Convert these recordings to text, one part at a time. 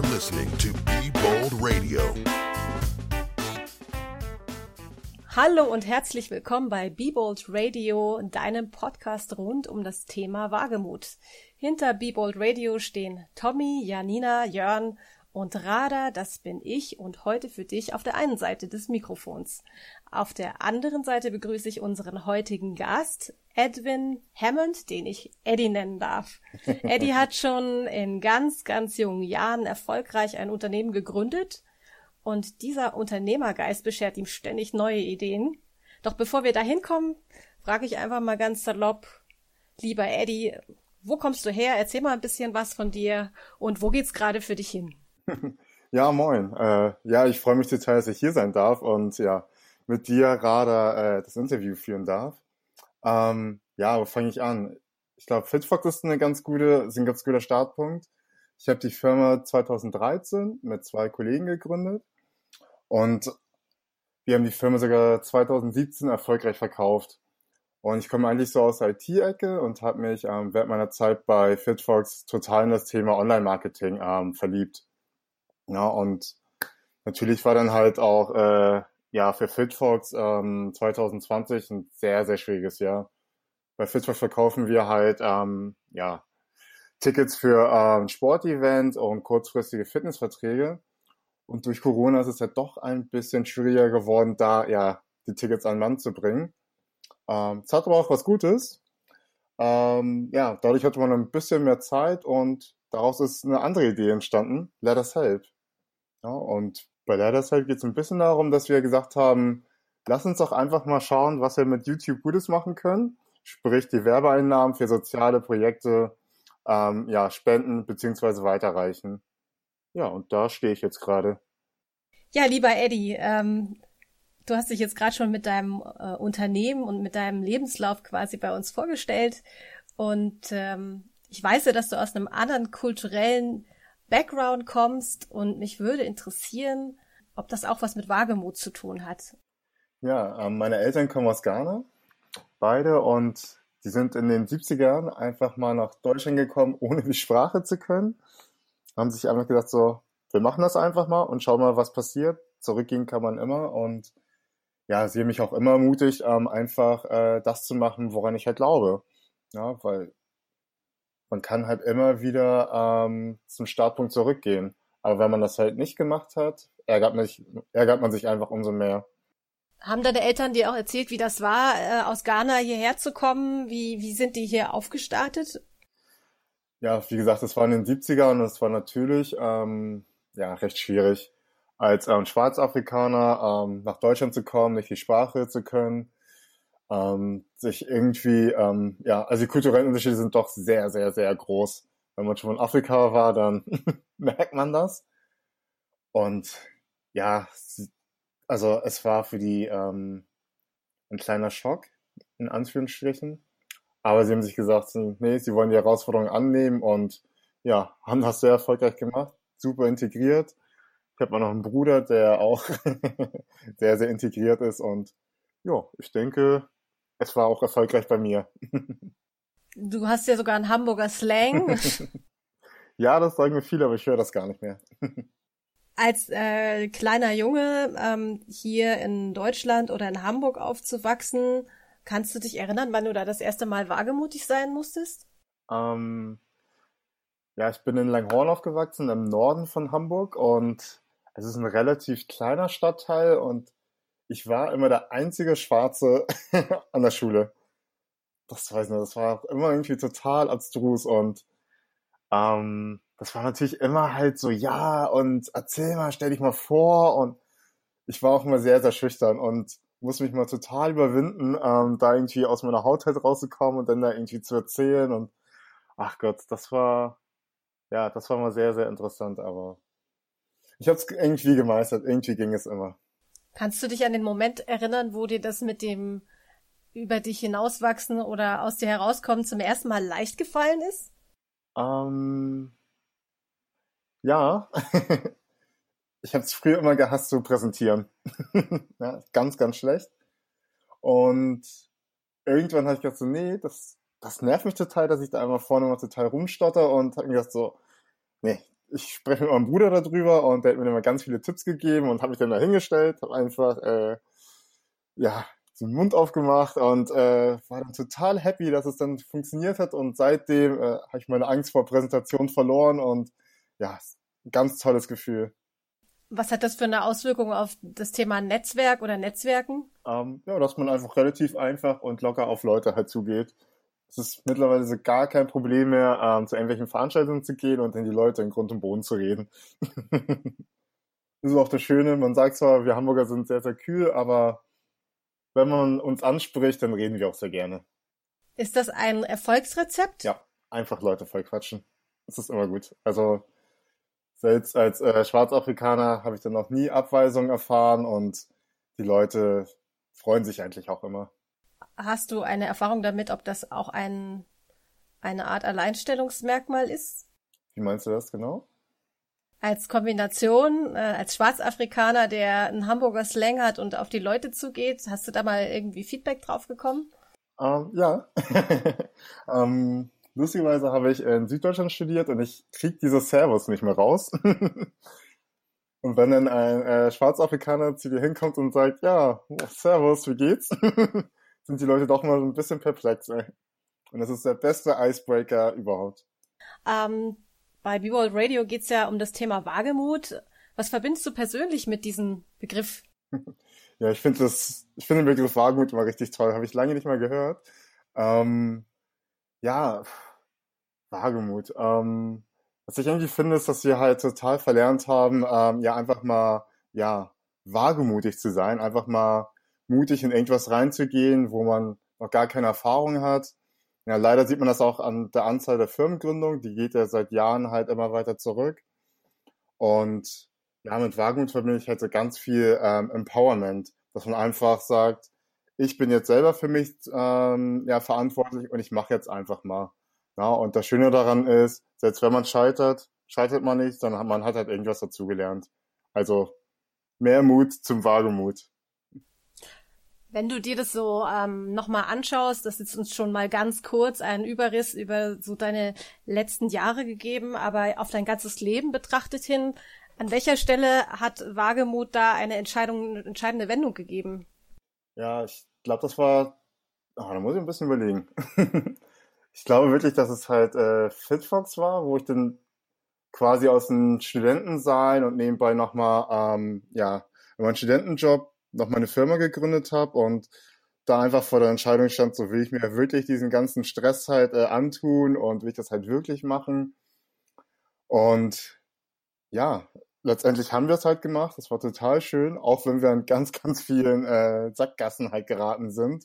You're listening to Be Bold Radio. Hallo und herzlich willkommen bei Be Bold Radio, deinem Podcast rund um das Thema Wagemut. Hinter Be Bold Radio stehen Tommy, Janina, Jörn und Rada, das bin ich und heute für dich auf der einen Seite des Mikrofons. Auf der anderen Seite begrüße ich unseren heutigen Gast, Edwin Hammond, den ich Eddie nennen darf. Eddie hat schon in ganz, ganz jungen Jahren erfolgreich ein Unternehmen gegründet und dieser Unternehmergeist beschert ihm ständig neue Ideen. Doch bevor wir da hinkommen, frage ich einfach mal ganz salopp, lieber Eddie, wo kommst du her? Erzähl mal ein bisschen was von dir und wo geht's gerade für dich hin? Ja, moin. Äh, ja, ich freue mich total, dass ich hier sein darf und ja, mit dir Rada äh, das Interview führen darf. Ähm, ja, wo fange ich an? Ich glaube, Fitfox ist eine ganz gute, ist ein ganz guter Startpunkt. Ich habe die Firma 2013 mit zwei Kollegen gegründet und wir haben die Firma sogar 2017 erfolgreich verkauft. Und ich komme eigentlich so aus der IT-Ecke und habe mich ähm, während meiner Zeit bei Fitfox total in das Thema Online-Marketing ähm, verliebt. Ja, und natürlich war dann halt auch äh, ja für Fitfox ähm, 2020 ein sehr, sehr schwieriges Jahr. Bei Fitfox verkaufen wir halt ähm, ja Tickets für ähm, Sportevents und kurzfristige Fitnessverträge. Und durch Corona ist es ja doch ein bisschen schwieriger geworden, da ja die Tickets an Mann zu bringen. Ähm, es hat aber auch was Gutes. Ähm, ja, dadurch hatte man ein bisschen mehr Zeit und daraus ist eine andere Idee entstanden, Let Us Help. Ja, und bei Leiders halt geht es ein bisschen darum, dass wir gesagt haben, lass uns doch einfach mal schauen, was wir mit YouTube Gutes machen können. Sprich, die Werbeeinnahmen für soziale Projekte ähm, ja, spenden bzw. weiterreichen. Ja, und da stehe ich jetzt gerade. Ja, lieber Eddie, ähm, du hast dich jetzt gerade schon mit deinem äh, Unternehmen und mit deinem Lebenslauf quasi bei uns vorgestellt. Und ähm, ich weiß ja, dass du aus einem anderen kulturellen Background kommst und mich würde interessieren, ob das auch was mit Wagemut zu tun hat. Ja, ähm, meine Eltern kommen aus Ghana, beide, und die sind in den 70ern einfach mal nach Deutschland gekommen, ohne die Sprache zu können. Haben sich einfach gedacht, so, wir machen das einfach mal und schauen mal, was passiert. Zurückgehen kann man immer und ja, sie haben mich auch immer ermutigt, ähm, einfach äh, das zu machen, woran ich halt glaube. Ja, weil man kann halt immer wieder ähm, zum Startpunkt zurückgehen. Aber wenn man das halt nicht gemacht hat, ärgert, mich, ärgert man sich einfach umso mehr. Haben deine Eltern dir auch erzählt, wie das war, äh, aus Ghana hierher zu kommen? Wie, wie sind die hier aufgestartet? Ja, wie gesagt, es war in den 70ern und es war natürlich ähm, ja, recht schwierig, als ähm, Schwarzafrikaner ähm, nach Deutschland zu kommen, nicht die Sprache zu können ähm, sich irgendwie, ähm, ja, also die kulturellen Unterschiede sind doch sehr, sehr, sehr groß. Wenn man schon in Afrika war, dann merkt man das. Und ja, also es war für die ähm, ein kleiner Schock, in Anführungsstrichen. Aber sie haben sich gesagt, nee, sie wollen die Herausforderung annehmen und ja, haben das sehr erfolgreich gemacht, super integriert. Ich habe auch noch einen Bruder, der auch sehr, sehr integriert ist und ja, ich denke, es war auch erfolgreich bei mir. Du hast ja sogar einen Hamburger Slang. ja, das sagen mir viele, aber ich höre das gar nicht mehr. Als äh, kleiner Junge ähm, hier in Deutschland oder in Hamburg aufzuwachsen, kannst du dich erinnern, wann du da das erste Mal wagemutig sein musstest? Ähm, ja, ich bin in Langhorn aufgewachsen, im Norden von Hamburg und es ist ein relativ kleiner Stadtteil und ich war immer der einzige Schwarze an der Schule. Das weiß ich nicht, das war immer irgendwie total abstrus und ähm, das war natürlich immer halt so, ja, und erzähl mal, stell dich mal vor und ich war auch immer sehr, sehr schüchtern und musste mich mal total überwinden, ähm, da irgendwie aus meiner Haut halt rauszukommen und dann da irgendwie zu erzählen und ach Gott, das war, ja, das war mal sehr, sehr interessant, aber ich habe es irgendwie gemeistert, irgendwie ging es immer. Kannst du dich an den Moment erinnern, wo dir das mit dem über dich hinauswachsen oder aus dir herauskommen zum ersten Mal leicht gefallen ist? Ähm, ja. ich habe es früher immer gehasst zu präsentieren. ja, ganz, ganz schlecht. Und irgendwann habe ich gedacht so, nee, das, das nervt mich total, dass ich da einmal vorne mal total rumstotter und habe mir gedacht so, nee, ich spreche mit meinem Bruder darüber und der hat mir immer ganz viele Tipps gegeben und habe mich dann da hingestellt, habe einfach äh, ja den Mund aufgemacht und äh, war dann total happy, dass es dann funktioniert hat und seitdem äh, habe ich meine Angst vor Präsentation verloren und ja, ganz tolles Gefühl. Was hat das für eine Auswirkung auf das Thema Netzwerk oder Netzwerken? Ähm, ja, dass man einfach relativ einfach und locker auf Leute halt zugeht. Es ist mittlerweile gar kein Problem mehr, ähm, zu irgendwelchen Veranstaltungen zu gehen und in die Leute in Grund und Boden zu reden. das ist auch das Schöne. Man sagt zwar, wir Hamburger sind sehr, sehr kühl, aber wenn man uns anspricht, dann reden wir auch sehr gerne. Ist das ein Erfolgsrezept? Ja, einfach Leute voll quatschen. Das ist immer gut. Also selbst als äh, Schwarzafrikaner habe ich dann noch nie Abweisungen erfahren und die Leute freuen sich eigentlich auch immer. Hast du eine Erfahrung damit, ob das auch ein, eine Art Alleinstellungsmerkmal ist? Wie meinst du das genau? Als Kombination, äh, als Schwarzafrikaner, der einen Hamburger Slang hat und auf die Leute zugeht, hast du da mal irgendwie Feedback drauf bekommen? Ähm, ja. ähm, lustigerweise habe ich in Süddeutschland studiert und ich kriege dieses Servus nicht mehr raus. und wenn dann ein äh, Schwarzafrikaner zu dir hinkommt und sagt, ja, Servus, wie geht's? sind die Leute doch mal ein bisschen perplex. Ey. Und das ist der beste Icebreaker überhaupt. Ähm, bei B-World Radio geht's ja um das Thema Wagemut. Was verbindest du persönlich mit diesem Begriff? Ja, ich finde das, ich finde den Begriff Wagemut immer richtig toll. Habe ich lange nicht mal gehört. Ähm, ja, Wagemut. Ähm, was ich irgendwie finde, ist, dass wir halt total verlernt haben, ähm, ja einfach mal, ja, wagemutig zu sein, einfach mal mutig in irgendwas reinzugehen, wo man noch gar keine Erfahrung hat. Ja, leider sieht man das auch an der Anzahl der Firmengründungen. Die geht ja seit Jahren halt immer weiter zurück. Und ja, mit Wagemut verbinde ich halt so ganz viel ähm, Empowerment, dass man einfach sagt, ich bin jetzt selber für mich ähm, ja, verantwortlich und ich mache jetzt einfach mal. Ja, und das Schöne daran ist, selbst wenn man scheitert, scheitert man nicht, sondern man hat halt irgendwas dazugelernt. Also mehr Mut zum Wagemut. Wenn du dir das so ähm, nochmal anschaust, das ist uns schon mal ganz kurz einen Überriss über so deine letzten Jahre gegeben, aber auf dein ganzes Leben betrachtet hin, an welcher Stelle hat Wagemut da eine Entscheidung, eine entscheidende Wendung gegeben? Ja, ich glaube, das war, oh, da muss ich ein bisschen überlegen. ich glaube wirklich, dass es halt äh, Fitfox war, wo ich dann quasi aus dem Studentensein und nebenbei nochmal, ähm, ja, meinen Studentenjob noch meine Firma gegründet habe und da einfach vor der Entscheidung stand, so will ich mir wirklich diesen ganzen Stress halt äh, antun und will ich das halt wirklich machen. Und ja, letztendlich haben wir es halt gemacht. Das war total schön, auch wenn wir an ganz, ganz vielen äh, Sackgassen halt geraten sind.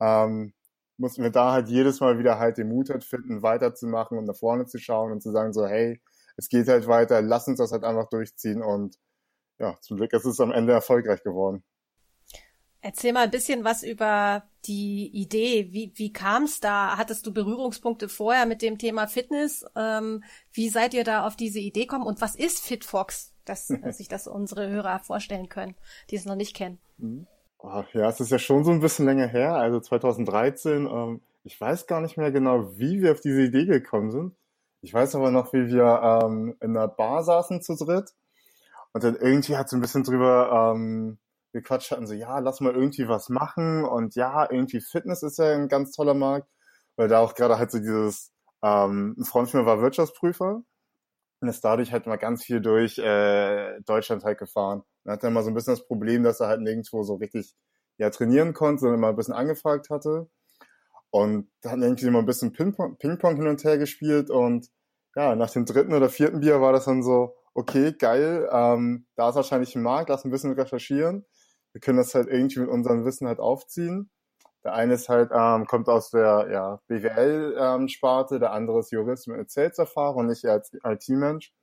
Ähm, mussten wir da halt jedes Mal wieder halt den Mut halt finden, weiterzumachen und nach vorne zu schauen und zu sagen so, hey, es geht halt weiter, lass uns das halt einfach durchziehen und ja, zum Glück ist es am Ende erfolgreich geworden. Erzähl mal ein bisschen was über die Idee. Wie, wie kam es da? Hattest du Berührungspunkte vorher mit dem Thema Fitness? Ähm, wie seid ihr da auf diese Idee gekommen? Und was ist FitFox, dass, dass sich das unsere Hörer vorstellen können, die es noch nicht kennen? Mhm. Oh, ja, es ist ja schon so ein bisschen länger her, also 2013. Ähm, ich weiß gar nicht mehr genau, wie wir auf diese Idee gekommen sind. Ich weiß aber noch, wie wir ähm, in einer Bar saßen zu dritt und dann irgendwie hat so ein bisschen drüber ähm, gequatscht hatten, so, ja, lass mal irgendwie was machen und ja, irgendwie Fitness ist ja ein ganz toller Markt, weil da auch gerade halt so dieses, ähm, ein Freund von mir war Wirtschaftsprüfer und ist dadurch halt mal ganz viel durch äh, Deutschland halt gefahren. Und hatte dann mal so ein bisschen das Problem, dass er halt nirgendwo so richtig ja, trainieren konnte, sondern immer ein bisschen angefragt hatte. Und da hat irgendwie immer ein bisschen Ping-Pong Ping hin und her gespielt und ja, nach dem dritten oder vierten Bier war das dann so, okay, geil, ähm, da ist wahrscheinlich ein Markt, lass ein bisschen recherchieren wir können das halt irgendwie mit unserem Wissen halt aufziehen. Der eine ist halt, ähm, kommt aus der ja, BWL-Sparte, ähm, der andere ist Jurist mit Sales-Erfahrung und ich als IT-Mensch.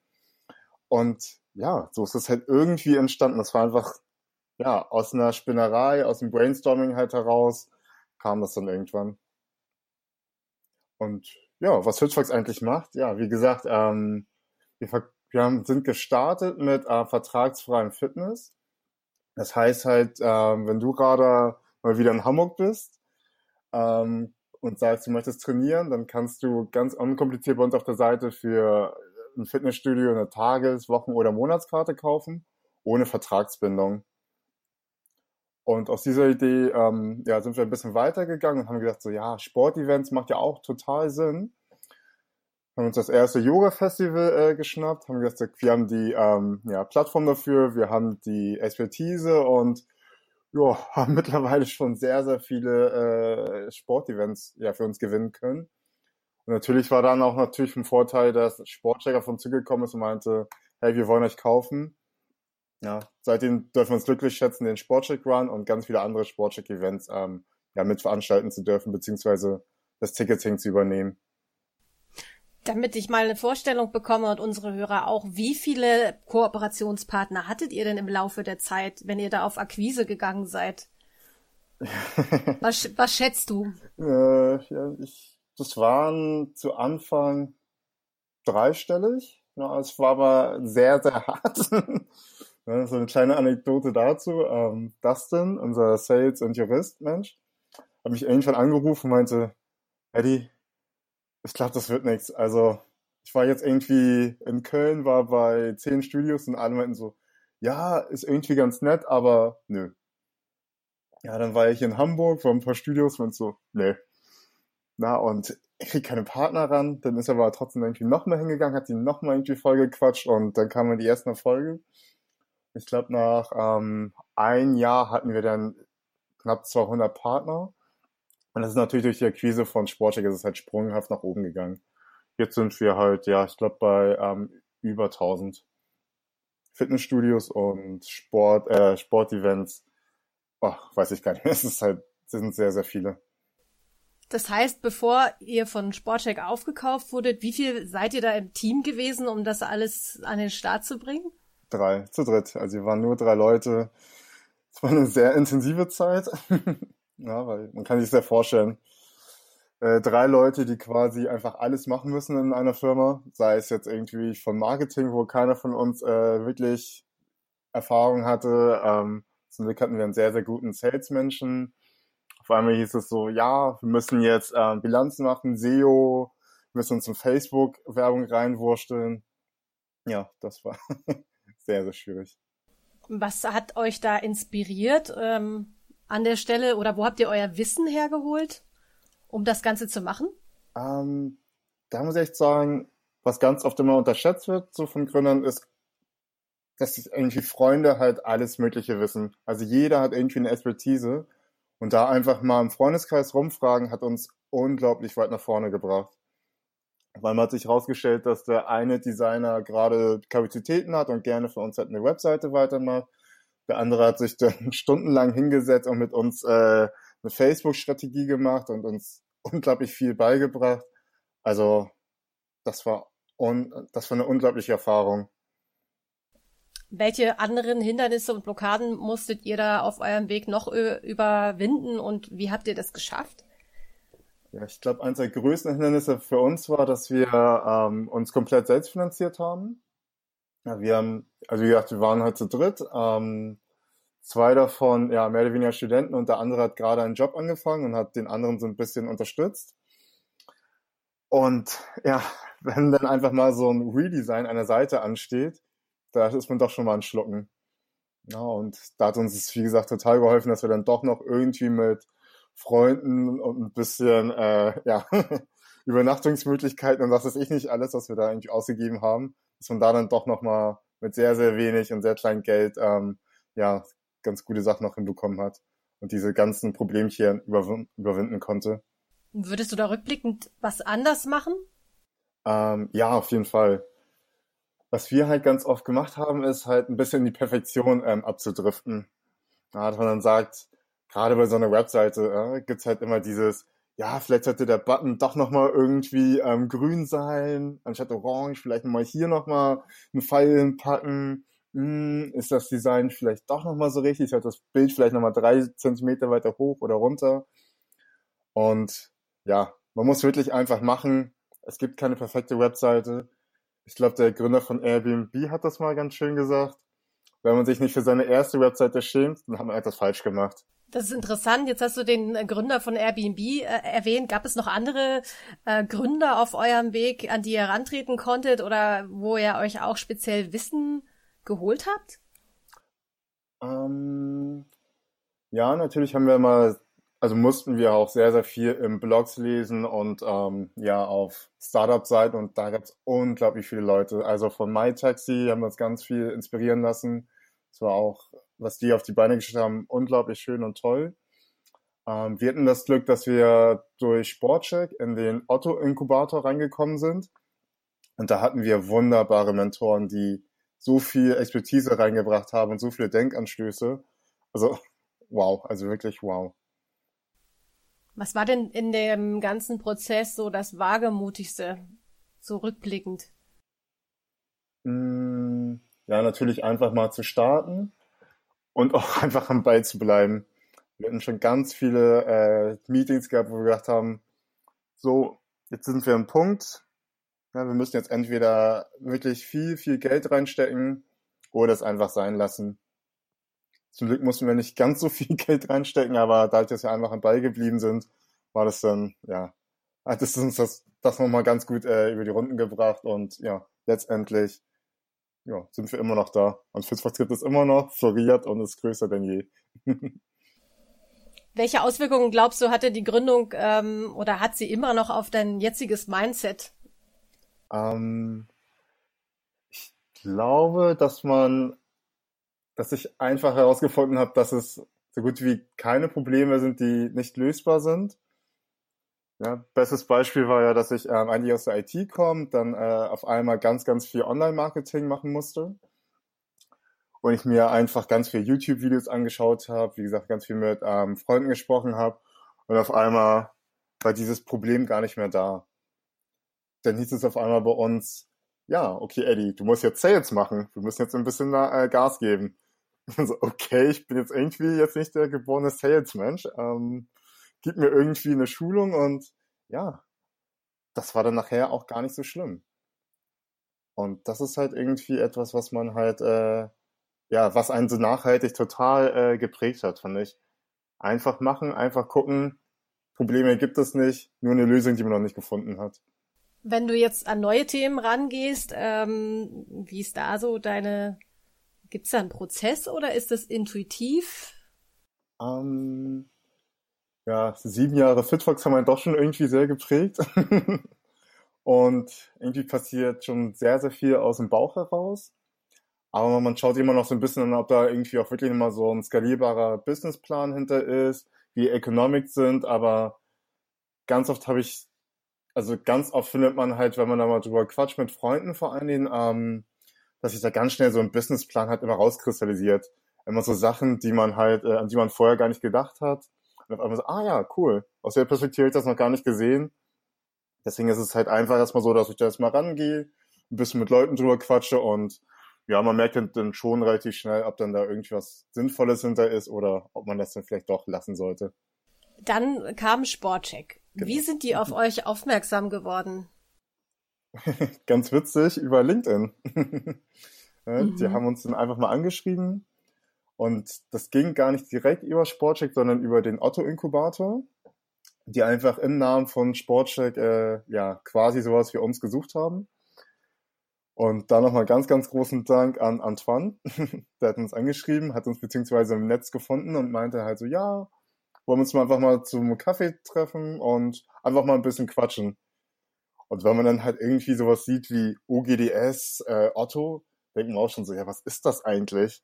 Und ja, so ist es halt irgendwie entstanden. Das war einfach, ja, aus einer Spinnerei, aus dem Brainstorming halt heraus, kam das dann irgendwann. Und ja, was Hitchfox eigentlich macht, ja, wie gesagt, ähm, wir, wir haben, sind gestartet mit äh, vertragsfreiem Fitness. Das heißt halt, ähm, wenn du gerade mal wieder in Hamburg bist ähm, und sagst, du möchtest trainieren, dann kannst du ganz unkompliziert bei uns auf der Seite für ein Fitnessstudio eine Tages-, Wochen- oder Monatskarte kaufen, ohne Vertragsbindung. Und aus dieser Idee ähm, ja, sind wir ein bisschen weitergegangen und haben gedacht, so ja, Sportevents macht ja auch total Sinn. Haben uns das erste Yoga-Festival äh, geschnappt, haben gesagt, wir haben die ähm, ja, Plattform dafür, wir haben die Expertise und ja, haben mittlerweile schon sehr, sehr viele äh, Sportevents ja, für uns gewinnen können. Und natürlich war dann auch natürlich ein Vorteil, dass Sportchecker von zugekommen ist und meinte, hey, wir wollen euch kaufen. Ja, seitdem dürfen wir uns glücklich schätzen, den Sportcheck Run und ganz viele andere Sportcheck-Events ähm, ja, mit veranstalten zu dürfen, beziehungsweise das Ticketing zu übernehmen. Damit ich mal eine Vorstellung bekomme und unsere Hörer auch, wie viele Kooperationspartner hattet ihr denn im Laufe der Zeit, wenn ihr da auf Akquise gegangen seid? was, was schätzt du? Äh, ja, ich, das waren zu Anfang dreistellig. Ja, es war aber sehr, sehr hart. So eine kleine Anekdote dazu. Ähm, Dustin, unser Sales- und Jurist-Mensch, hat mich irgendwann angerufen und meinte, Eddie, ich glaube, das wird nichts. Also ich war jetzt irgendwie in Köln, war bei zehn Studios und alle meinten so, ja, ist irgendwie ganz nett, aber nö. Ja, dann war ich in Hamburg, war ein paar Studios und so, nö. Na, und ich krieg keine Partner ran, dann ist er aber trotzdem irgendwie nochmal hingegangen, hat ihn nochmal irgendwie vollgequatscht und dann kamen die ersten Erfolge. Ich glaube, nach ähm, ein Jahr hatten wir dann knapp 200 Partner. Und das ist natürlich durch die Akquise von Sportcheck ist es halt sprunghaft nach oben gegangen. Jetzt sind wir halt, ja, ich glaube, bei ähm, über 1000 Fitnessstudios und Sport, äh, Sportevents. Ach, weiß ich gar nicht. Es ist halt, es sind sehr, sehr viele. Das heißt, bevor ihr von Sportcheck aufgekauft wurdet, wie viel seid ihr da im Team gewesen, um das alles an den Start zu bringen? drei, zu dritt. Also wir waren nur drei Leute. Es war eine sehr intensive Zeit. ja, weil man kann sich sehr vorstellen. Äh, drei Leute, die quasi einfach alles machen müssen in einer Firma, sei es jetzt irgendwie von Marketing, wo keiner von uns äh, wirklich Erfahrung hatte. Ähm, zum Glück hatten wir einen sehr, sehr guten Salesmenschen. Auf einmal hieß es so, ja, wir müssen jetzt äh, Bilanzen machen, SEO, müssen uns in Facebook Werbung reinwursteln. Ja, das war sehr, sehr schwierig. Was hat euch da inspiriert ähm, an der Stelle oder wo habt ihr euer Wissen hergeholt, um das Ganze zu machen? Ähm, da muss ich echt sagen, was ganz oft immer unterschätzt wird, so von Gründern, ist, dass irgendwie Freunde halt alles Mögliche wissen. Also jeder hat irgendwie eine Expertise und da einfach mal im Freundeskreis rumfragen, hat uns unglaublich weit nach vorne gebracht weil man hat sich herausgestellt, dass der eine Designer gerade Kapazitäten hat und gerne für uns halt eine Webseite weitermacht. Der andere hat sich dann stundenlang hingesetzt und mit uns äh, eine Facebook-Strategie gemacht und uns unglaublich viel beigebracht. Also das war un das war eine unglaubliche Erfahrung. Welche anderen Hindernisse und Blockaden musstet ihr da auf eurem Weg noch überwinden und wie habt ihr das geschafft? Ja, ich glaube, eines der größten Hindernisse für uns war, dass wir ähm, uns komplett selbst finanziert haben. Ja, wir haben, also wie gesagt, wir waren halt zu dritt. Ähm, zwei davon, ja, mehr oder weniger Studenten und der andere hat gerade einen Job angefangen und hat den anderen so ein bisschen unterstützt. Und ja, wenn dann einfach mal so ein Redesign einer Seite ansteht, da ist man doch schon mal ein Schlucken. Ja, und da hat uns es, wie gesagt, total geholfen, dass wir dann doch noch irgendwie mit Freunden und ein bisschen äh, ja, Übernachtungsmöglichkeiten und was weiß ich nicht alles, was wir da eigentlich ausgegeben haben, dass man da dann doch nochmal mit sehr, sehr wenig und sehr klein Geld ähm, ja, ganz gute Sachen noch hinbekommen hat und diese ganzen Problemchen überw überwinden konnte. Würdest du da rückblickend was anders machen? Ähm, ja, auf jeden Fall. Was wir halt ganz oft gemacht haben, ist halt ein bisschen in die Perfektion ähm, abzudriften. Ja, dass man dann sagt, gerade bei so einer Webseite äh, gibt's halt immer dieses, ja, vielleicht sollte der Button doch nochmal irgendwie ähm, grün sein, anstatt orange, vielleicht nochmal hier nochmal einen Pfeil hinpacken. Hm, ist das Design vielleicht doch nochmal so richtig? Hat das Bild vielleicht nochmal drei Zentimeter weiter hoch oder runter? Und ja, man muss wirklich einfach machen. Es gibt keine perfekte Webseite. Ich glaube, der Gründer von Airbnb hat das mal ganz schön gesagt. Wenn man sich nicht für seine erste Webseite schämt, dann hat man etwas falsch gemacht. Das ist interessant. Jetzt hast du den Gründer von Airbnb äh, erwähnt. Gab es noch andere äh, Gründer auf eurem Weg, an die ihr herantreten konntet oder wo ihr euch auch speziell Wissen geholt habt? Ähm, ja, natürlich haben wir mal, also mussten wir auch sehr, sehr viel im Blogs lesen und ähm, ja auf Startup-Seiten und da gab es unglaublich viele Leute. Also von MyTaxi haben wir uns ganz viel inspirieren lassen. Es war auch was die auf die Beine gestellt haben, unglaublich schön und toll. Ähm, wir hatten das Glück, dass wir durch Sportcheck in den Otto-Inkubator reingekommen sind. Und da hatten wir wunderbare Mentoren, die so viel Expertise reingebracht haben und so viele Denkanstöße. Also, wow, also wirklich wow. Was war denn in dem ganzen Prozess so das Wagemutigste, so rückblickend? Mm, ja, natürlich einfach mal zu starten und auch einfach am Ball zu bleiben. Wir hatten schon ganz viele äh, Meetings gehabt, wo wir gedacht haben, so, jetzt sind wir am Punkt, ja, wir müssen jetzt entweder wirklich viel, viel Geld reinstecken oder es einfach sein lassen. Zum Glück mussten wir nicht ganz so viel Geld reinstecken, aber dadurch, dass wir einfach am Ball geblieben sind, war das dann, ja, hat es uns das, das nochmal ganz gut äh, über die Runden gebracht und ja, letztendlich ja, sind wir immer noch da. Und Fitzpatrick ist immer noch floriert und ist größer denn je. Welche Auswirkungen glaubst du, hatte die Gründung ähm, oder hat sie immer noch auf dein jetziges Mindset? Ähm, ich glaube, dass man, dass ich einfach herausgefunden habe, dass es so gut wie keine Probleme sind, die nicht lösbar sind. Ja, bestes Beispiel war ja, dass ich ähm, eigentlich aus der IT komme, dann äh, auf einmal ganz, ganz viel Online-Marketing machen musste. Und ich mir einfach ganz viel YouTube-Videos angeschaut habe, wie gesagt, ganz viel mit ähm, Freunden gesprochen habe. Und auf einmal war dieses Problem gar nicht mehr da. Dann hieß es auf einmal bei uns, ja, okay, Eddie, du musst jetzt Sales machen. Wir müssen jetzt ein bisschen äh, Gas geben. Und so, okay, ich bin jetzt irgendwie jetzt nicht der geborene Salesmensch. Ähm, gib mir irgendwie eine Schulung und ja, das war dann nachher auch gar nicht so schlimm. Und das ist halt irgendwie etwas, was man halt, äh, ja, was einen so nachhaltig total äh, geprägt hat, fand ich. Einfach machen, einfach gucken, Probleme gibt es nicht, nur eine Lösung, die man noch nicht gefunden hat. Wenn du jetzt an neue Themen rangehst, ähm, wie ist da so deine, gibt's da einen Prozess oder ist das intuitiv? Ähm, ja, sieben Jahre Fitfox haben einen doch schon irgendwie sehr geprägt. und irgendwie passiert schon sehr, sehr viel aus dem Bauch heraus. Aber man schaut immer noch so ein bisschen an, ob da irgendwie auch wirklich immer so ein skalierbarer Businessplan hinter ist, wie Economics sind. Aber ganz oft habe ich, also ganz oft findet man halt, wenn man da mal drüber quatscht mit Freunden vor allen Dingen, ähm, dass sich da ganz schnell so ein Businessplan halt immer rauskristallisiert. Immer so Sachen, die man halt, äh, an die man vorher gar nicht gedacht hat und auf einmal so, ah ja, cool. Aus der Perspektive habe ich das noch gar nicht gesehen. Deswegen ist es halt einfach erstmal so, dass ich da erstmal rangehe, ein bisschen mit Leuten drüber quatsche und ja, man merkt dann schon relativ schnell, ob dann da irgendwas Sinnvolles hinter ist oder ob man das dann vielleicht doch lassen sollte. Dann kam Sportcheck. Genau. Wie sind die auf euch aufmerksam geworden? Ganz witzig, über LinkedIn. mhm. Die haben uns dann einfach mal angeschrieben und das ging gar nicht direkt über Sportcheck, sondern über den Otto-Inkubator, die einfach im Namen von Sportcheck äh, ja quasi sowas wie uns gesucht haben. Und da nochmal ganz, ganz großen Dank an Antoine. Der hat uns angeschrieben, hat uns beziehungsweise im Netz gefunden und meinte halt so, ja, wollen wir uns mal einfach mal zum Kaffee treffen und einfach mal ein bisschen quatschen. Und wenn man dann halt irgendwie sowas sieht wie OGDS, äh, Otto, denkt man auch schon so, ja, was ist das eigentlich?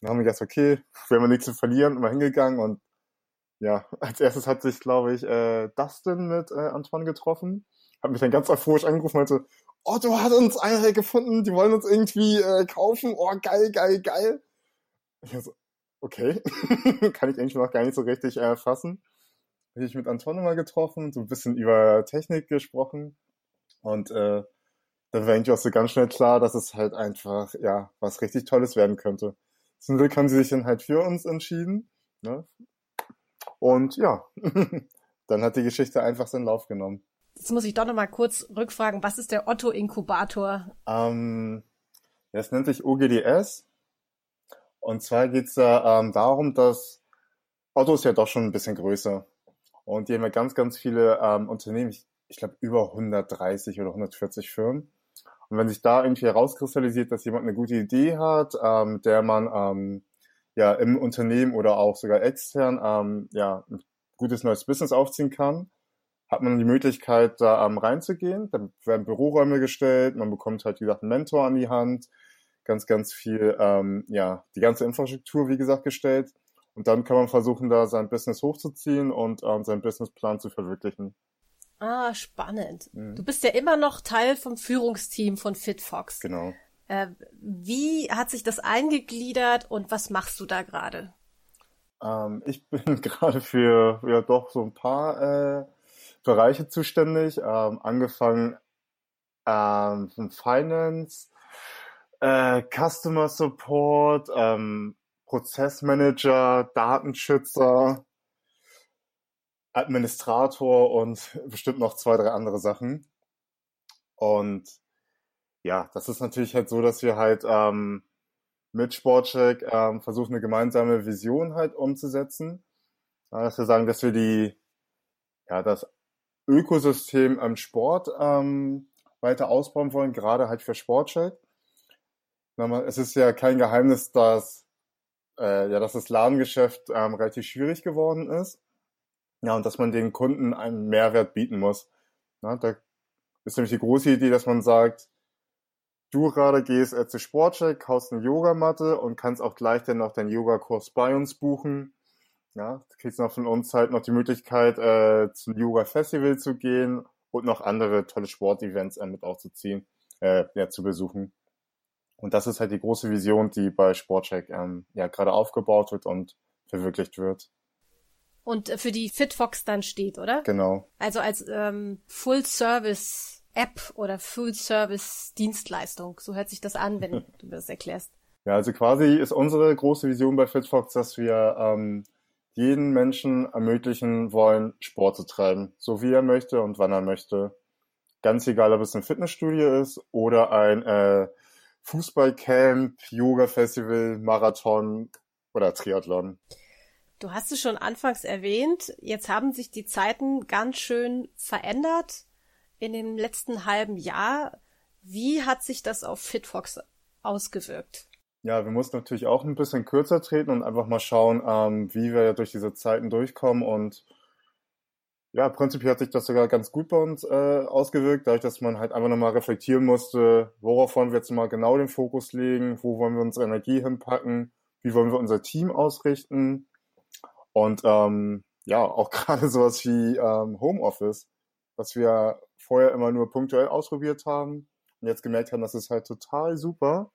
Dann haben wir gedacht, okay, wir haben nichts zu verlieren, mal hingegangen und ja, als erstes hat sich, glaube ich, äh, Dustin mit äh, Antoine getroffen, hat mich dann ganz euphorisch angerufen und meinte, oh, du hast uns eine gefunden, die wollen uns irgendwie äh, kaufen, oh, geil, geil, geil. Ich so, okay, kann ich eigentlich noch gar nicht so richtig äh, fassen. Habe ich mit Antoine mal getroffen, so ein bisschen über Technik gesprochen und äh, dann war eigentlich auch so ganz schnell klar, dass es halt einfach, ja, was richtig Tolles werden könnte. Zum Glück haben sie sich dann halt für uns entschieden. Ne? Und ja, dann hat die Geschichte einfach seinen Lauf genommen. Jetzt muss ich doch noch mal kurz rückfragen, was ist der Otto-Inkubator? Ähm, das nennt sich OGDS. Und zwar geht es da ähm, darum, dass Otto ist ja doch schon ein bisschen größer. Und die haben ja ganz, ganz viele ähm, Unternehmen, ich, ich glaube über 130 oder 140 Firmen. Und wenn sich da irgendwie herauskristallisiert, dass jemand eine gute Idee hat, ähm, der man ähm, ja im Unternehmen oder auch sogar extern ähm, ja ein gutes neues Business aufziehen kann, hat man die Möglichkeit, da ähm, reinzugehen. Da werden Büroräume gestellt, man bekommt halt, wie gesagt, einen Mentor an die Hand, ganz, ganz viel, ähm, ja, die ganze Infrastruktur, wie gesagt, gestellt. Und dann kann man versuchen, da sein Business hochzuziehen und ähm, seinen Businessplan zu verwirklichen. Ah, spannend. Mhm. Du bist ja immer noch Teil vom Führungsteam von FitFox. Genau. Äh, wie hat sich das eingegliedert und was machst du da gerade? Ähm, ich bin gerade für ja doch so ein paar äh, Bereiche zuständig, ähm, angefangen ähm, von Finance, äh, Customer Support, ähm, Prozessmanager, Datenschützer, Administrator und bestimmt noch zwei, drei andere Sachen. Und ja, das ist natürlich halt so, dass wir halt ähm, mit Sportcheck ähm, versuchen, eine gemeinsame Vision halt umzusetzen. Dass wir sagen, dass wir die, ja, das Ökosystem am Sport ähm, weiter ausbauen wollen, gerade halt für Sportcheck. Es ist ja kein Geheimnis, dass, äh, ja, dass das Ladengeschäft ähm, relativ schwierig geworden ist. Ja, und dass man den Kunden einen Mehrwert bieten muss. Ja, da ist nämlich die große Idee, dass man sagt, du gerade gehst äh, zu Sportcheck, kaufst eine Yogamatte und kannst auch gleich dann noch deinen Yogakurs bei uns buchen. Ja, du kriegst noch von uns halt noch die Möglichkeit, äh, zum Yoga-Festival zu gehen und noch andere tolle Sportevents äh, mit aufzuziehen, äh, ja, zu besuchen. Und das ist halt die große Vision, die bei Sportcheck ähm, ja gerade aufgebaut wird und verwirklicht wird. Und für die FitFox dann steht, oder? Genau. Also als ähm, Full-Service App oder Full-Service Dienstleistung. So hört sich das an, wenn du das erklärst. Ja, also quasi ist unsere große Vision bei FitFox, dass wir ähm, jeden Menschen ermöglichen wollen, Sport zu treiben, so wie er möchte und wann er möchte. Ganz egal, ob es ein Fitnessstudio ist oder ein äh, Fußballcamp, Yoga-Festival, Marathon oder Triathlon. Du hast es schon anfangs erwähnt, jetzt haben sich die Zeiten ganz schön verändert in dem letzten halben Jahr. Wie hat sich das auf Fitfox ausgewirkt? Ja, wir mussten natürlich auch ein bisschen kürzer treten und einfach mal schauen, ähm, wie wir durch diese Zeiten durchkommen und ja, prinzipiell hat sich das sogar ganz gut bei uns äh, ausgewirkt, dadurch, dass man halt einfach nochmal reflektieren musste, worauf wollen wir jetzt mal genau den Fokus legen, wo wollen wir unsere Energie hinpacken, wie wollen wir unser Team ausrichten und ähm, ja, auch gerade sowas wie ähm, Homeoffice, was wir vorher immer nur punktuell ausprobiert haben und jetzt gemerkt haben, das ist halt total super.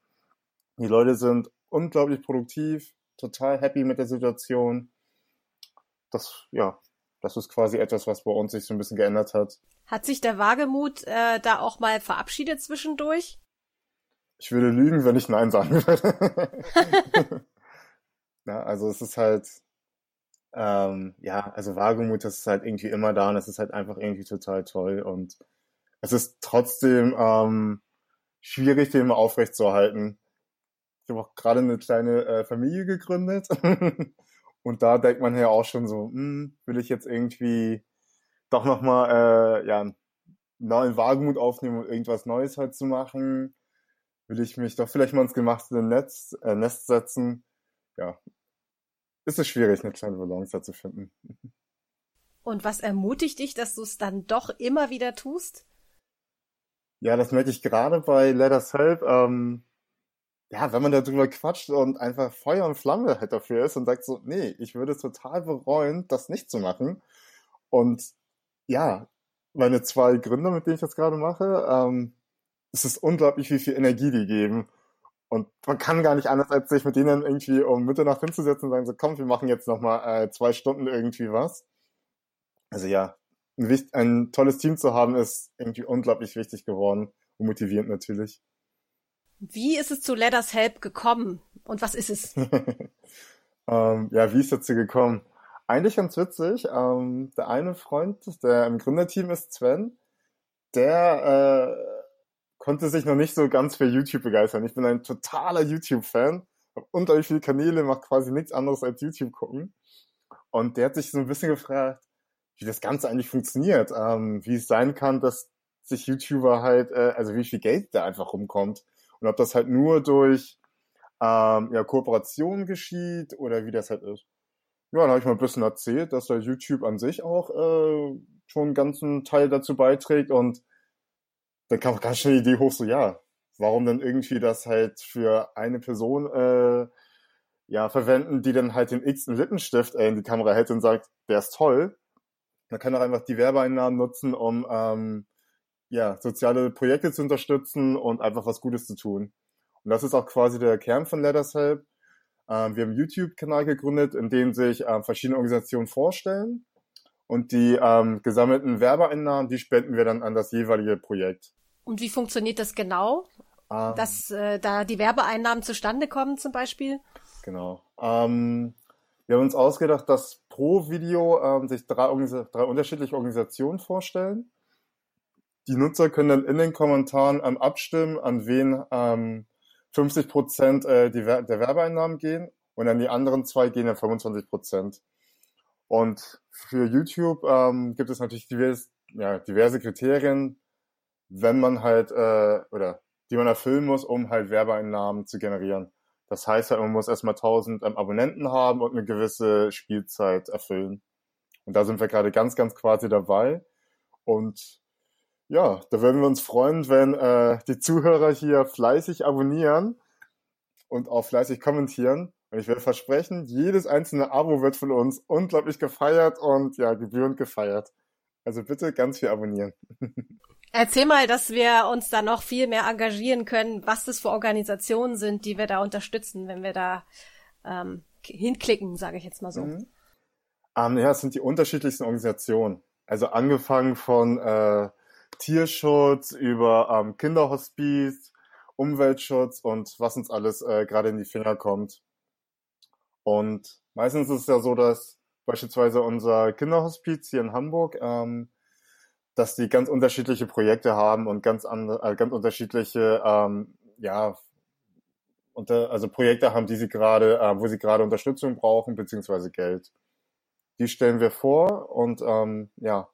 Die Leute sind unglaublich produktiv, total happy mit der Situation. Das, ja, das ist quasi etwas, was bei uns sich so ein bisschen geändert hat. Hat sich der Wagemut äh, da auch mal verabschiedet zwischendurch? Ich würde lügen, wenn ich Nein sagen würde. ja, also es ist halt, ähm, ja, also Wagemut, das ist halt irgendwie immer da und es ist halt einfach irgendwie total toll und es ist trotzdem ähm, schwierig, den immer aufrechtzuerhalten. Ich habe auch gerade eine kleine äh, Familie gegründet Und da denkt man ja auch schon so, hm, will ich jetzt irgendwie doch nochmal äh, ja, einen neuen Wagemut aufnehmen, um irgendwas Neues halt zu machen? Will ich mich doch vielleicht mal ins gemachte Netz, äh, Nest setzen? Ja, ist es schwierig, eine kleine Balance da zu finden. Und was ermutigt dich, dass du es dann doch immer wieder tust? Ja, das merke ich gerade bei Let Us Help. Ähm, ja, wenn man darüber quatscht und einfach Feuer und Flamme halt dafür ist und sagt so, nee, ich würde es total bereuen, das nicht zu machen. Und ja, meine zwei Gründer, mit denen ich das gerade mache, ähm, es ist unglaublich, wie viel Energie die geben. Und man kann gar nicht anders, als sich mit denen irgendwie um Mitternacht hinzusetzen und sagen so, komm, wir machen jetzt nochmal äh, zwei Stunden irgendwie was. Also ja, ein, ein tolles Team zu haben, ist irgendwie unglaublich wichtig geworden und motivierend natürlich. Wie ist es zu Let Us Help gekommen und was ist es? ähm, ja, wie ist es dazu gekommen? Eigentlich ganz witzig. Ähm, der eine Freund, der im Gründerteam ist, Sven, der äh, konnte sich noch nicht so ganz für YouTube begeistern. Ich bin ein totaler YouTube-Fan, habe unglaublich viele Kanäle, mache quasi nichts anderes als YouTube gucken. Und der hat sich so ein bisschen gefragt, wie das Ganze eigentlich funktioniert, ähm, wie es sein kann, dass sich YouTuber halt, äh, also wie viel Geld da einfach rumkommt und ob das halt nur durch ähm, ja, Kooperation geschieht oder wie das halt ist. Ja, dann habe ich mal ein bisschen erzählt, dass da YouTube an sich auch äh, schon einen ganzen Teil dazu beiträgt und dann kam auch ganz schnell die Idee hoch, so ja, warum dann irgendwie das halt für eine Person äh, ja verwenden, die dann halt den x Lippenstift äh, in die Kamera hält und sagt, der ist toll. Man kann auch einfach die Werbeeinnahmen nutzen, um ähm, ja, soziale Projekte zu unterstützen und einfach was Gutes zu tun. Und das ist auch quasi der Kern von Letters Help. Ähm, wir haben einen YouTube-Kanal gegründet, in dem sich ähm, verschiedene Organisationen vorstellen und die ähm, gesammelten Werbeeinnahmen, die spenden wir dann an das jeweilige Projekt. Und wie funktioniert das genau? Ähm, dass äh, da die Werbeeinnahmen zustande kommen zum Beispiel? Genau. Ähm, wir haben uns ausgedacht, dass pro Video ähm, sich drei, drei unterschiedliche Organisationen vorstellen. Die Nutzer können dann in den Kommentaren ähm, abstimmen, an wen ähm, 50 Prozent äh, die, der Werbeeinnahmen gehen und an die anderen zwei gehen dann 25 Prozent. Und für YouTube ähm, gibt es natürlich divers, ja, diverse Kriterien, wenn man halt, äh, oder die man erfüllen muss, um halt Werbeeinnahmen zu generieren. Das heißt halt, man muss erstmal 1000 ähm, Abonnenten haben und eine gewisse Spielzeit erfüllen. Und da sind wir gerade ganz, ganz quasi dabei. Und ja, da würden wir uns freuen, wenn äh, die Zuhörer hier fleißig abonnieren und auch fleißig kommentieren. Und ich werde versprechen, jedes einzelne Abo wird von uns unglaublich gefeiert und ja, gebührend gefeiert. Also bitte ganz viel abonnieren. Erzähl mal, dass wir uns da noch viel mehr engagieren können, was das für Organisationen sind, die wir da unterstützen, wenn wir da ähm, hinklicken, sage ich jetzt mal so. Mhm. Um, ähm, ja, es sind die unterschiedlichsten Organisationen. Also angefangen von äh, Tierschutz über ähm, Kinderhospiz, Umweltschutz und was uns alles äh, gerade in die Finger kommt. Und meistens ist es ja so, dass beispielsweise unser Kinderhospiz hier in Hamburg, ähm, dass die ganz unterschiedliche Projekte haben und ganz andere, äh, ganz unterschiedliche, ähm, ja, unter, also Projekte haben, die sie gerade, äh, wo sie gerade Unterstützung brauchen beziehungsweise Geld. Die stellen wir vor und ähm, ja,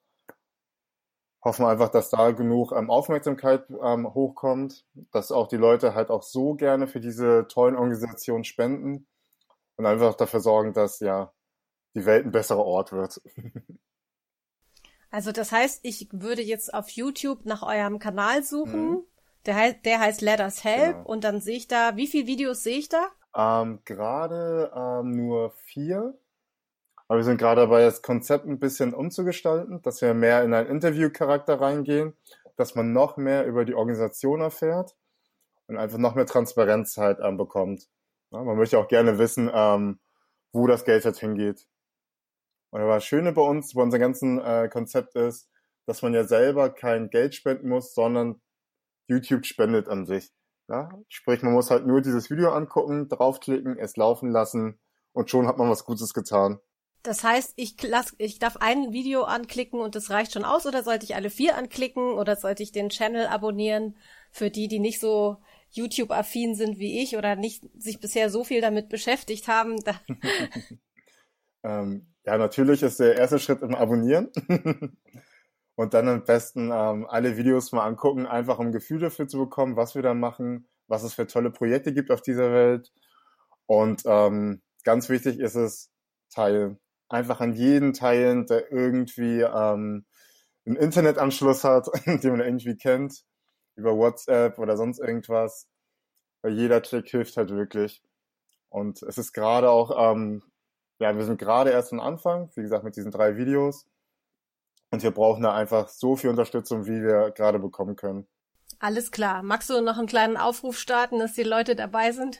hoffen einfach, dass da genug ähm, Aufmerksamkeit ähm, hochkommt, dass auch die Leute halt auch so gerne für diese tollen Organisationen spenden und einfach dafür sorgen, dass ja die Welt ein besserer Ort wird. Also das heißt, ich würde jetzt auf YouTube nach eurem Kanal suchen. Mhm. Der, heißt, der heißt Let Us Help genau. und dann sehe ich da, wie viele Videos sehe ich da? Ähm, gerade ähm, nur vier. Aber wir sind gerade dabei, das Konzept ein bisschen umzugestalten, dass wir mehr in einen Interviewcharakter reingehen, dass man noch mehr über die Organisation erfährt und einfach noch mehr Transparenz halt ähm, bekommt. Ja, man möchte auch gerne wissen, ähm, wo das Geld jetzt hingeht. Und das Schöne bei uns, bei unserem ganzen äh, Konzept ist, dass man ja selber kein Geld spenden muss, sondern YouTube spendet an sich. Ja? Sprich, man muss halt nur dieses Video angucken, draufklicken, es laufen lassen und schon hat man was Gutes getan. Das heißt, ich, lass, ich darf ein Video anklicken und das reicht schon aus oder sollte ich alle vier anklicken oder sollte ich den Channel abonnieren für die, die nicht so YouTube-affin sind wie ich oder nicht sich bisher so viel damit beschäftigt haben? ähm, ja, natürlich ist der erste Schritt im Abonnieren und dann am besten ähm, alle Videos mal angucken, einfach um Gefühl dafür zu bekommen, was wir da machen, was es für tolle Projekte gibt auf dieser Welt und ähm, ganz wichtig ist es, teilen einfach an jeden teilen, der irgendwie ähm, einen Internetanschluss hat, den man irgendwie kennt, über WhatsApp oder sonst irgendwas. Weil jeder Klick hilft halt wirklich. Und es ist gerade auch, ähm, ja, wir sind gerade erst am Anfang, wie gesagt, mit diesen drei Videos. Und wir brauchen da einfach so viel Unterstützung, wie wir gerade bekommen können. Alles klar. Magst du noch einen kleinen Aufruf starten, dass die Leute dabei sind?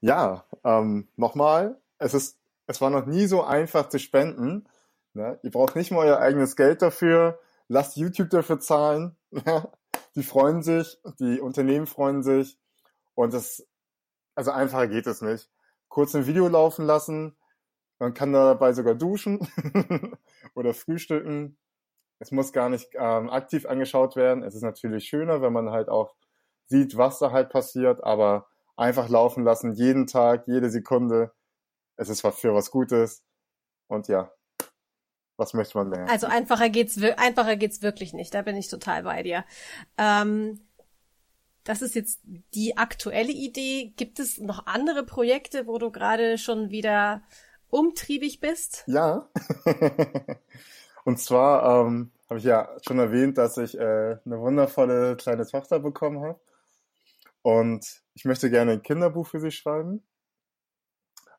Ja, ähm, nochmal. Es ist es war noch nie so einfach zu spenden. Ne? Ihr braucht nicht mal euer eigenes Geld dafür. Lasst YouTube dafür zahlen. die freuen sich, die Unternehmen freuen sich. Und das, also einfacher geht es nicht. Kurz ein Video laufen lassen. Man kann dabei sogar duschen oder frühstücken. Es muss gar nicht ähm, aktiv angeschaut werden. Es ist natürlich schöner, wenn man halt auch sieht, was da halt passiert, aber einfach laufen lassen, jeden Tag, jede Sekunde es ist für was Gutes Und ja, was möchte man lernen? Also einfacher geht's, einfacher geht's wirklich nicht. Da bin ich total bei dir. Ähm, das ist jetzt die aktuelle Idee. Gibt es noch andere Projekte, wo du gerade schon wieder umtriebig bist? Ja. Und zwar ähm, habe ich ja schon erwähnt, dass ich äh, eine wundervolle kleine Tochter bekommen habe. Und ich möchte gerne ein Kinderbuch für sie schreiben.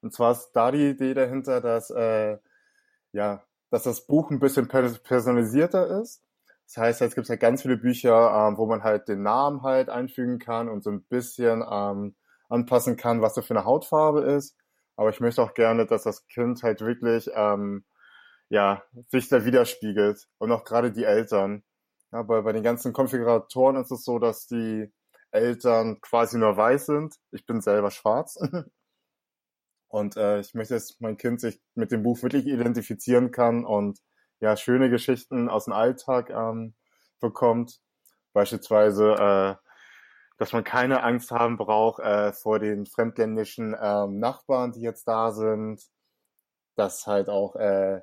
Und zwar ist da die Idee dahinter, dass äh, ja, dass das Buch ein bisschen personalisierter ist. Das heißt, es gibt halt ganz viele Bücher, ähm, wo man halt den Namen halt einfügen kann und so ein bisschen ähm, anpassen kann, was so für eine Hautfarbe ist. Aber ich möchte auch gerne, dass das Kind halt wirklich ähm, ja sich da widerspiegelt und auch gerade die Eltern. Ja, bei, bei den ganzen Konfiguratoren ist es so, dass die Eltern quasi nur weiß sind. Ich bin selber schwarz. Und äh, ich möchte, dass mein Kind sich mit dem Buch wirklich identifizieren kann und ja, schöne Geschichten aus dem Alltag ähm, bekommt. Beispielsweise, äh, dass man keine Angst haben braucht äh, vor den fremdländischen ähm, Nachbarn, die jetzt da sind. Dass halt auch äh,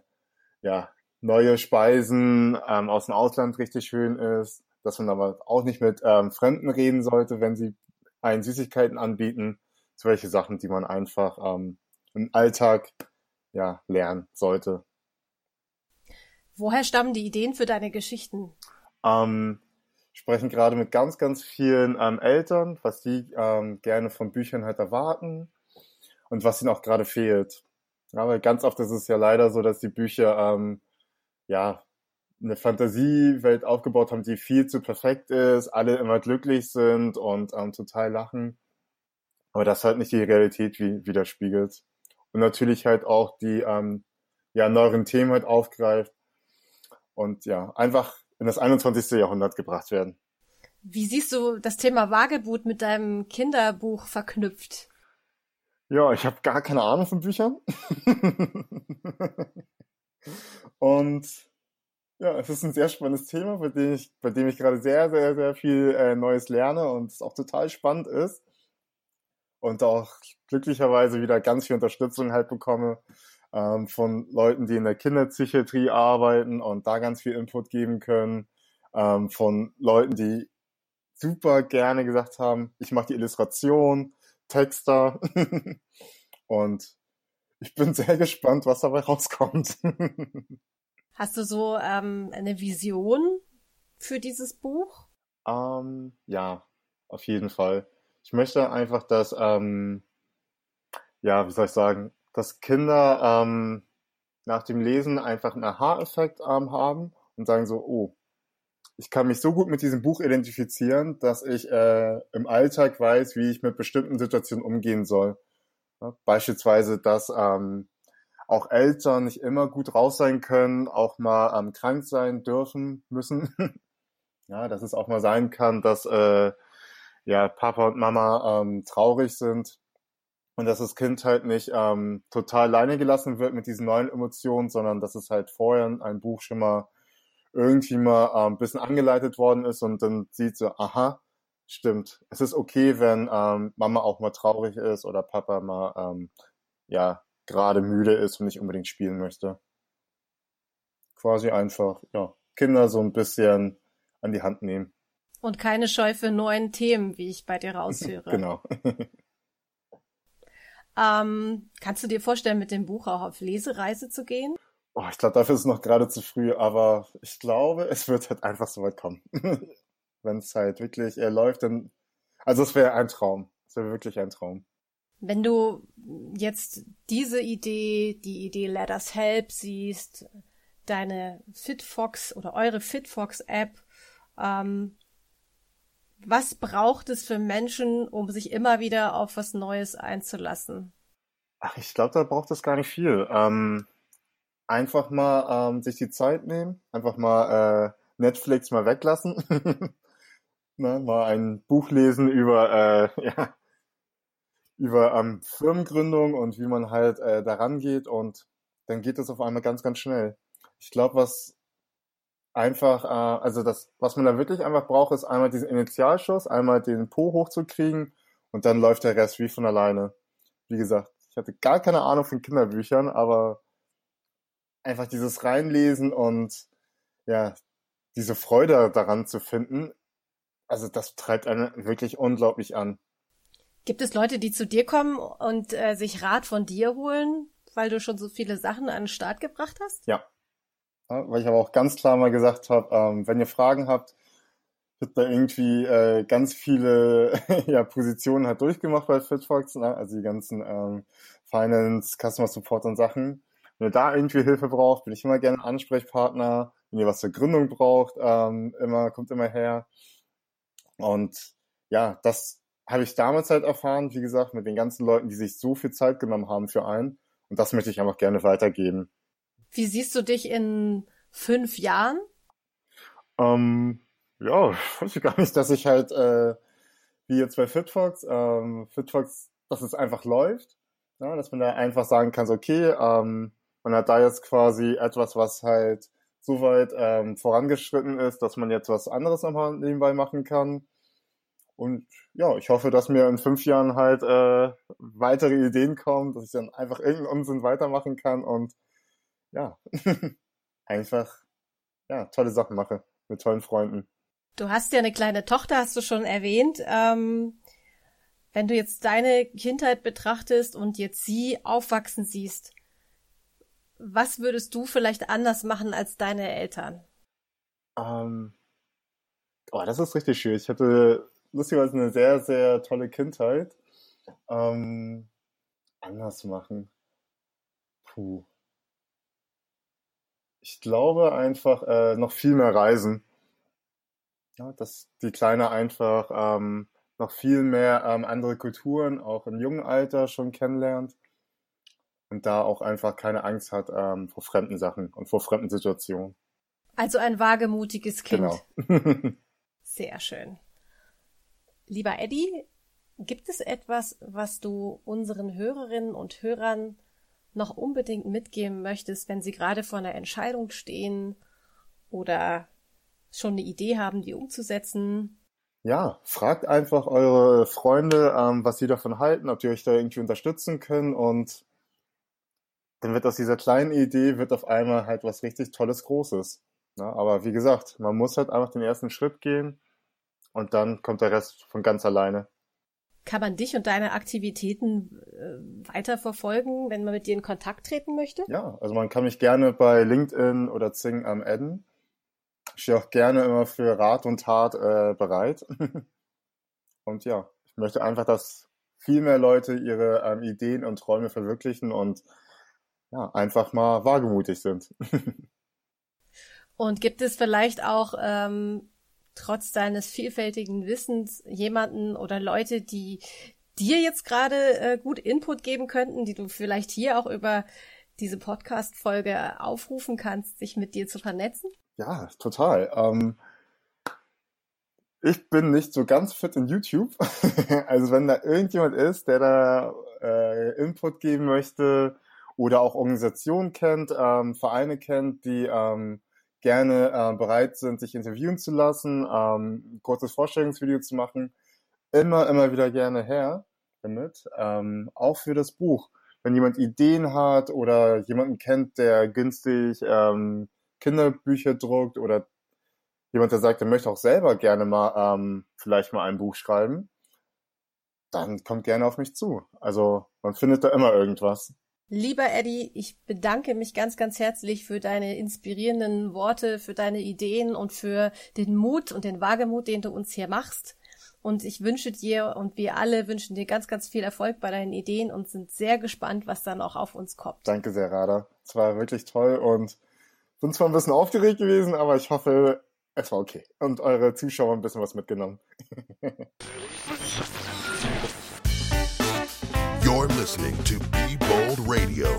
ja, neue Speisen ähm, aus dem Ausland richtig schön ist. Dass man aber auch nicht mit ähm, Fremden reden sollte, wenn sie einen Süßigkeiten anbieten solche Sachen, die man einfach ähm, im Alltag ja, lernen sollte. Woher stammen die Ideen für deine Geschichten? Ähm, sprechen gerade mit ganz, ganz vielen ähm, Eltern, was die ähm, gerne von Büchern halt erwarten und was ihnen auch gerade fehlt. Ja, weil ganz oft ist es ja leider so, dass die Bücher ähm, ja eine Fantasiewelt aufgebaut haben, die viel zu perfekt ist, alle immer glücklich sind und ähm, total lachen aber das halt nicht die Realität wie, widerspiegelt. Und natürlich halt auch die ähm, ja, neueren Themen halt aufgreift und ja, einfach in das 21. Jahrhundert gebracht werden. Wie siehst du das Thema Wagebut mit deinem Kinderbuch verknüpft? Ja, ich habe gar keine Ahnung von Büchern. und ja, es ist ein sehr spannendes Thema, bei dem ich, bei dem ich gerade sehr, sehr, sehr viel äh, Neues lerne und es auch total spannend ist und auch glücklicherweise wieder ganz viel Unterstützung halt bekomme ähm, von Leuten, die in der Kinderpsychiatrie arbeiten und da ganz viel Input geben können, ähm, von Leuten, die super gerne gesagt haben, ich mache die Illustration, Texter und ich bin sehr gespannt, was dabei rauskommt. Hast du so ähm, eine Vision für dieses Buch? Ähm, ja, auf jeden Fall. Ich möchte einfach, dass, ähm, ja, wie soll ich sagen, dass Kinder ähm, nach dem Lesen einfach einen Aha-Effekt ähm, haben und sagen so, oh, ich kann mich so gut mit diesem Buch identifizieren, dass ich äh, im Alltag weiß, wie ich mit bestimmten Situationen umgehen soll. Ja, beispielsweise, dass ähm, auch Eltern nicht immer gut raus sein können, auch mal ähm, krank sein dürfen müssen. ja, dass es auch mal sein kann, dass äh, ja, Papa und Mama ähm, traurig sind und dass das Kind halt nicht ähm, total alleine gelassen wird mit diesen neuen Emotionen, sondern dass es halt vorher in einem Buch schon mal irgendwie mal ähm, ein bisschen angeleitet worden ist und dann sieht so, aha, stimmt, es ist okay, wenn ähm, Mama auch mal traurig ist oder Papa mal ähm, ja gerade müde ist und nicht unbedingt spielen möchte. Quasi einfach, ja, Kinder so ein bisschen an die Hand nehmen. Und keine Scheu für neuen Themen, wie ich bei dir raushöre. genau. ähm, kannst du dir vorstellen, mit dem Buch auch auf Lesereise zu gehen? Oh, ich glaube, dafür ist es noch gerade zu früh, aber ich glaube, es wird halt einfach so weit kommen. Wenn es halt wirklich er läuft, dann. Also es wäre ein Traum. Es wäre wirklich ein Traum. Wenn du jetzt diese Idee, die Idee Let Us Help siehst, deine FitFox oder eure FitFox App, ähm, was braucht es für Menschen, um sich immer wieder auf was Neues einzulassen? Ach, ich glaube, da braucht es gar nicht viel. Ähm, einfach mal ähm, sich die Zeit nehmen, einfach mal äh, Netflix mal weglassen, ne, mal ein Buch lesen über äh, ja, über ähm, Firmengründung und wie man halt äh, daran geht und dann geht es auf einmal ganz, ganz schnell. Ich glaube, was einfach, äh, also das, was man da wirklich einfach braucht, ist einmal diesen Initialschuss, einmal den Po hochzukriegen und dann läuft der Rest wie von alleine. Wie gesagt, ich hatte gar keine Ahnung von Kinderbüchern, aber einfach dieses Reinlesen und ja, diese Freude daran zu finden, also das treibt einen wirklich unglaublich an. Gibt es Leute, die zu dir kommen und äh, sich Rat von dir holen, weil du schon so viele Sachen an den Start gebracht hast? Ja. Weil ich aber auch ganz klar mal gesagt habe, ähm, wenn ihr Fragen habt, wird da irgendwie äh, ganz viele ja, Positionen halt durchgemacht bei FitFox, ne? also die ganzen ähm, Finance, Customer Support und Sachen. Wenn ihr da irgendwie Hilfe braucht, bin ich immer gerne Ansprechpartner. Wenn ihr was zur Gründung braucht, ähm, immer, kommt immer her. Und ja, das habe ich damals halt erfahren, wie gesagt, mit den ganzen Leuten, die sich so viel Zeit genommen haben für einen. Und das möchte ich einfach gerne weitergeben. Wie siehst du dich in fünf Jahren? Ähm, ja, weiß ich gar nicht, dass ich halt, äh, wie jetzt bei Fitfox, ähm, Fitfox, dass es einfach läuft. Ja, dass man da einfach sagen kann, so, okay, ähm, man hat da jetzt quasi etwas, was halt so weit ähm, vorangeschritten ist, dass man jetzt was anderes nochmal nebenbei machen kann. Und ja, ich hoffe, dass mir in fünf Jahren halt äh, weitere Ideen kommen, dass ich dann einfach irgendeinen Unsinn weitermachen kann und ja, einfach ja, tolle Sachen mache mit tollen Freunden. Du hast ja eine kleine Tochter, hast du schon erwähnt. Ähm, wenn du jetzt deine Kindheit betrachtest und jetzt sie aufwachsen siehst, was würdest du vielleicht anders machen als deine Eltern? Ähm, oh, das ist richtig schön. Ich hatte lustigerweise eine sehr, sehr tolle Kindheit. Ähm, anders machen. Puh. Ich glaube einfach äh, noch viel mehr reisen. Ja, dass die Kleine einfach ähm, noch viel mehr ähm, andere Kulturen auch im jungen Alter schon kennenlernt und da auch einfach keine Angst hat ähm, vor fremden Sachen und vor fremden Situationen. Also ein wagemutiges Kind. Genau. Sehr schön. Lieber Eddie, gibt es etwas, was du unseren Hörerinnen und Hörern noch unbedingt mitgeben möchtest, wenn sie gerade vor einer Entscheidung stehen oder schon eine Idee haben, die umzusetzen? Ja, fragt einfach eure Freunde, ähm, was sie davon halten, ob die euch da irgendwie unterstützen können und dann wird aus dieser kleinen Idee wird auf einmal halt was richtig Tolles, Großes. Ja, aber wie gesagt, man muss halt einfach den ersten Schritt gehen und dann kommt der Rest von ganz alleine. Kann man dich und deine Aktivitäten äh, weiterverfolgen, wenn man mit dir in Kontakt treten möchte? Ja, also man kann mich gerne bei LinkedIn oder Zing am adden. Ich stehe auch gerne immer für Rat und Tat äh, bereit. und ja, ich möchte einfach, dass viel mehr Leute ihre ähm, Ideen und Träume verwirklichen und ja, einfach mal wagemutig sind. und gibt es vielleicht auch ähm, trotz deines vielfältigen Wissens jemanden oder Leute, die dir jetzt gerade äh, gut Input geben könnten, die du vielleicht hier auch über diese Podcast-Folge aufrufen kannst, sich mit dir zu vernetzen? Ja, total. Ähm, ich bin nicht so ganz fit in YouTube. also wenn da irgendjemand ist, der da äh, Input geben möchte oder auch Organisationen kennt, ähm, Vereine kennt, die ähm, gerne äh, bereit sind, sich interviewen zu lassen, ähm, kurzes Vorstellungsvideo zu machen, immer, immer wieder gerne her damit. Ähm, auch für das Buch. Wenn jemand Ideen hat oder jemanden kennt, der günstig ähm, Kinderbücher druckt oder jemand, der sagt, er möchte auch selber gerne mal ähm, vielleicht mal ein Buch schreiben, dann kommt gerne auf mich zu. Also man findet da immer irgendwas. Lieber Eddie, ich bedanke mich ganz, ganz herzlich für deine inspirierenden Worte, für deine Ideen und für den Mut und den Wagemut, den du uns hier machst. Und ich wünsche dir und wir alle wünschen dir ganz, ganz viel Erfolg bei deinen Ideen und sind sehr gespannt, was dann auch auf uns kommt. Danke sehr, Rada. Es war wirklich toll und bin zwar ein bisschen aufgeregt gewesen, aber ich hoffe, es war okay. Und eure Zuschauer ein bisschen was mitgenommen. Listening to Be Bold Radio.